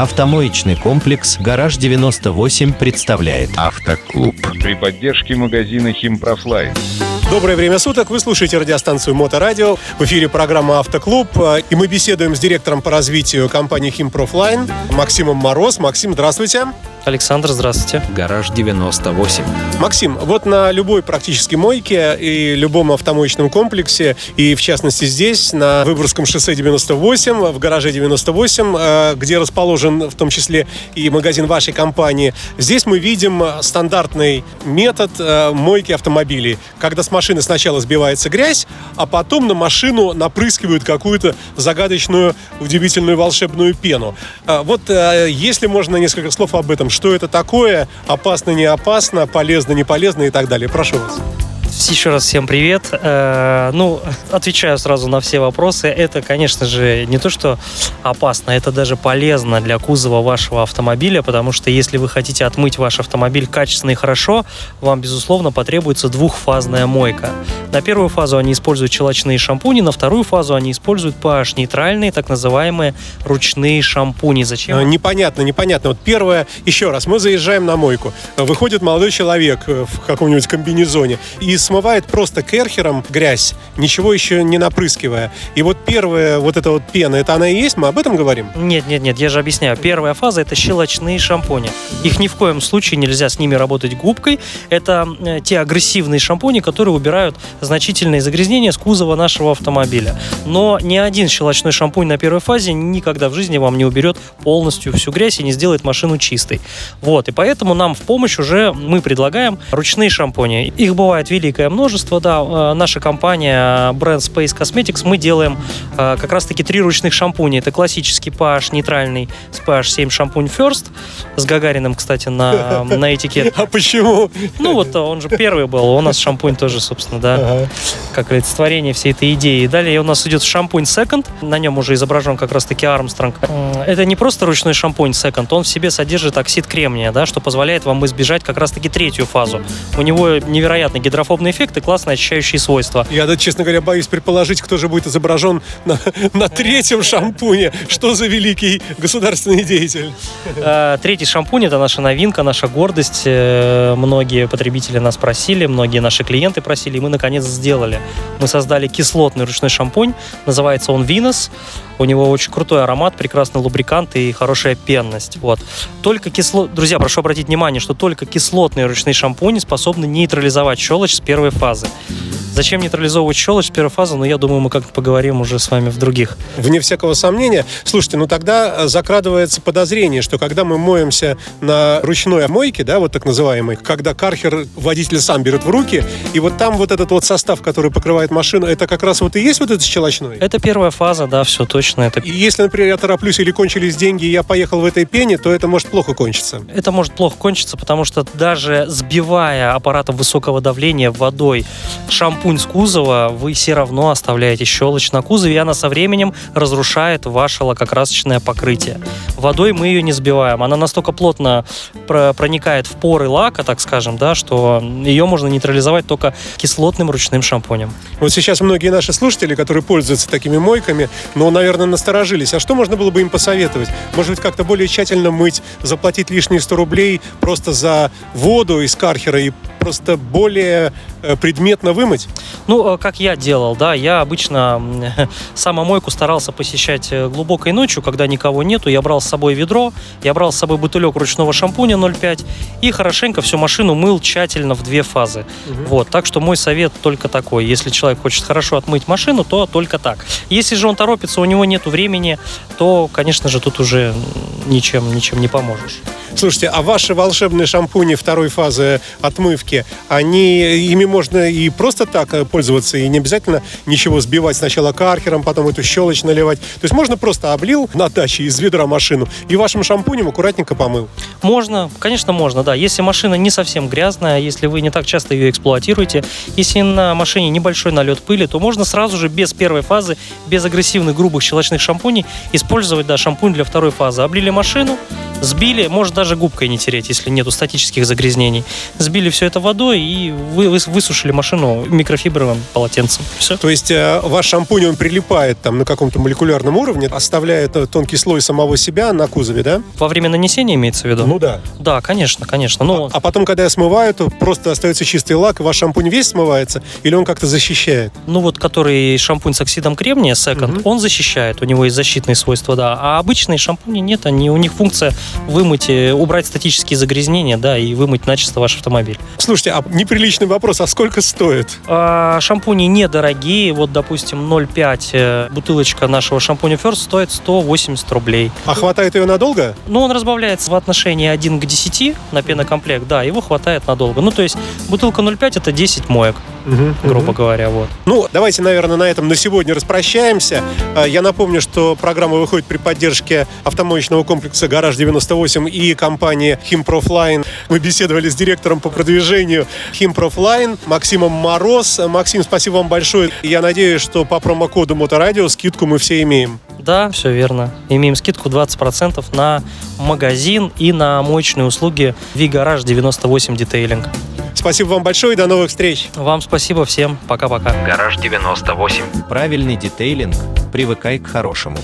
Автомоечный комплекс «Гараж 98» представляет Автоклуб при поддержке магазина Химпрофлайн. Доброе время суток. Вы слушаете радиостанцию Моторадио. В эфире программа «Автоклуб». И мы беседуем с директором по развитию компании «Химпрофлайн» Максимом Мороз. Максим, здравствуйте. Александр, здравствуйте. «Гараж 98». Максим, вот на любой практически мойке и любом автомоечном комплексе, и в частности здесь, на Выборгском шоссе 98, в гараже 98, э, где расположен в том числе и магазин вашей компании, здесь мы видим стандартный метод э, мойки автомобилей, когда с машины сначала сбивается грязь, а потом на машину напрыскивают какую-то загадочную, удивительную волшебную пену. Э, вот если можно несколько слов об этом, что это такое, опасно, не опасно, полезно, не полезно и так далее. Прошу вас. Еще раз всем привет. Э, ну, отвечаю сразу на все вопросы. Это, конечно же, не то, что опасно, это даже полезно для кузова вашего автомобиля, потому что если вы хотите отмыть ваш автомобиль качественно и хорошо, вам, безусловно, потребуется двухфазная мойка. На первую фазу они используют щелочные шампуни, на вторую фазу они используют pH-нейтральные, так называемые ручные шампуни. Зачем? А, непонятно, непонятно. Вот первое, еще раз, мы заезжаем на мойку. Выходит молодой человек э, в каком-нибудь комбинезоне и смывает просто керхером грязь, ничего еще не напрыскивая. И вот первая вот эта вот пена, это она и есть? Мы об этом говорим? Нет, нет, нет, я же объясняю. Первая фаза это щелочные шампуни. Их ни в коем случае нельзя с ними работать губкой. Это э, те агрессивные шампуни, которые убирают значительные загрязнения с кузова нашего автомобиля. Но ни один щелочной шампунь на первой фазе никогда в жизни вам не уберет полностью всю грязь и не сделает машину чистой. Вот, и поэтому нам в помощь уже мы предлагаем ручные шампуни. Их бывает великое великое множество, да. Э, наша компания бренд Space Cosmetics, мы делаем э, как раз-таки три ручных шампуня. Это классический PH нейтральный с PH 7 шампунь First, с Гагариным, кстати, на, на этикет. А почему? Ну вот он же первый был, у нас шампунь тоже, собственно, да, ага. как олицетворение всей этой идеи. Далее у нас идет шампунь Second, на нем уже изображен как раз-таки Армстронг. Это не просто ручной шампунь Second, он в себе содержит оксид кремния, да, что позволяет вам избежать как раз-таки третью фазу. У него невероятный гидрофоб подобный эффект и классно ощущающие свойства. Я, да, честно говоря, боюсь предположить, кто же будет изображен на, на третьем шампуне. Что за великий государственный деятель? Э, третий шампунь – это наша новинка, наша гордость. Э, многие потребители нас просили, многие наши клиенты просили, и мы, наконец, сделали. Мы создали кислотный ручной шампунь, называется он Venus. У него очень крутой аромат, прекрасный лубрикант и хорошая пенность. Вот. Только кисло... Друзья, прошу обратить внимание, что только кислотные ручные шампуни способны нейтрализовать щелочь с первой фазы. Зачем нейтрализовывать щелочь с первой фазы, но ну, я думаю, мы как-то поговорим уже с вами в других. Вне всякого сомнения. Слушайте, ну тогда э, закрадывается подозрение, что когда мы моемся на ручной мойке, да, вот так называемой, когда кархер водитель сам берет в руки, и вот там вот этот вот состав, который покрывает машину, это как раз вот и есть вот этот щелочной? Это первая фаза, да, все точно. Это... И если, например, я тороплюсь или кончились деньги, и я поехал в этой пене, то это может плохо кончиться. Это может плохо кончиться, потому что даже сбивая аппаратом высокого давления водой шампунь шампунь с кузова, вы все равно оставляете щелочь на кузове, и она со временем разрушает ваше лакокрасочное покрытие. Водой мы ее не сбиваем. Она настолько плотно проникает в поры лака, так скажем, да, что ее можно нейтрализовать только кислотным ручным шампунем. Вот сейчас многие наши слушатели, которые пользуются такими мойками, ну, наверное, насторожились. А что можно было бы им посоветовать? Может быть, как-то более тщательно мыть, заплатить лишние 100 рублей просто за воду из кархера и просто более э, предметно вымыть? Ну, э, как я делал, да, я обычно самомойку старался посещать э, глубокой ночью, когда никого нету, я брал с собой ведро, я брал с собой бутылек ручного шампуня 0,5 и хорошенько всю машину мыл тщательно в две фазы. Угу. Вот, так что мой совет только такой. Если человек хочет хорошо отмыть машину, то только так. Если же он торопится, у него нет времени, то, конечно же, тут уже ничем, ничем не поможешь. Слушайте, а ваши волшебные шампуни второй фазы отмывки, они, ими можно и просто так э, пользоваться, и не обязательно ничего сбивать сначала кархером, потом эту щелочь наливать. То есть можно просто облил на даче из ведра машину и вашим шампунем аккуратненько помыл. Можно, конечно, можно, да. Если машина не совсем грязная, если вы не так часто ее эксплуатируете, если на машине небольшой налет пыли, то можно сразу же без первой фазы, без агрессивных грубых щелочных шампуней использовать, да, шампунь для второй фазы. Облили машину, Сбили, может даже губкой не тереть, если нету статических загрязнений. Сбили все это водой и вы, вы- высушили машину микрофибровым полотенцем. Все. То есть э, ваш шампунь, он прилипает там на каком-то молекулярном уровне, оставляет э, тонкий слой самого себя на кузове, да? Во время нанесения имеется в виду? да. Да, конечно, конечно. Ну, А потом, когда я смываю, то просто остается чистый лак, и ваш шампунь весь смывается, или он как-то защищает? Ну вот, который шампунь с оксидом кремния, Second, Мгм. он защищает, у него есть защитные свойства, да. А обычные шампуни нет, они, у них функция вымыть, э, убрать статические загрязнения, да, и вымыть начисто ваш автомобиль. Слушайте, а неприличный вопрос, а сколько стоит? А, шампуни недорогие, вот, допустим, 0,5 э, бутылочка нашего шампуня First стоит 180 рублей. А хватает ее надолго? Ну, он разбавляется в отношении 1 к 10 на пенокомплект, да, его хватает надолго. Ну, то есть бутылка 0,5 это 10 моек, грубо говоря, вот. Ну, давайте, наверное, на этом на сегодня распрощаемся. А, Я напомню, что программа выходит при поддержке автомоечного комплекса «Гараж-98» и компании «Химпрофлайн». Мы беседовали с директором по продвижению «Химпрофлайн» Максимом Мороз. Максим, спасибо вам большое. Я надеюсь, что по промокоду «Моторадио» скидку мы все имеем. Да, все верно. Имеем скидку 20% на магазин и на моечные услуги V-Garage 98 Детейлинг. Спасибо вам большое и до новых встреч. Вам спасибо всем. Пока-пока. Гараж 98. Правильный детейлинг. Привыкай к хорошему.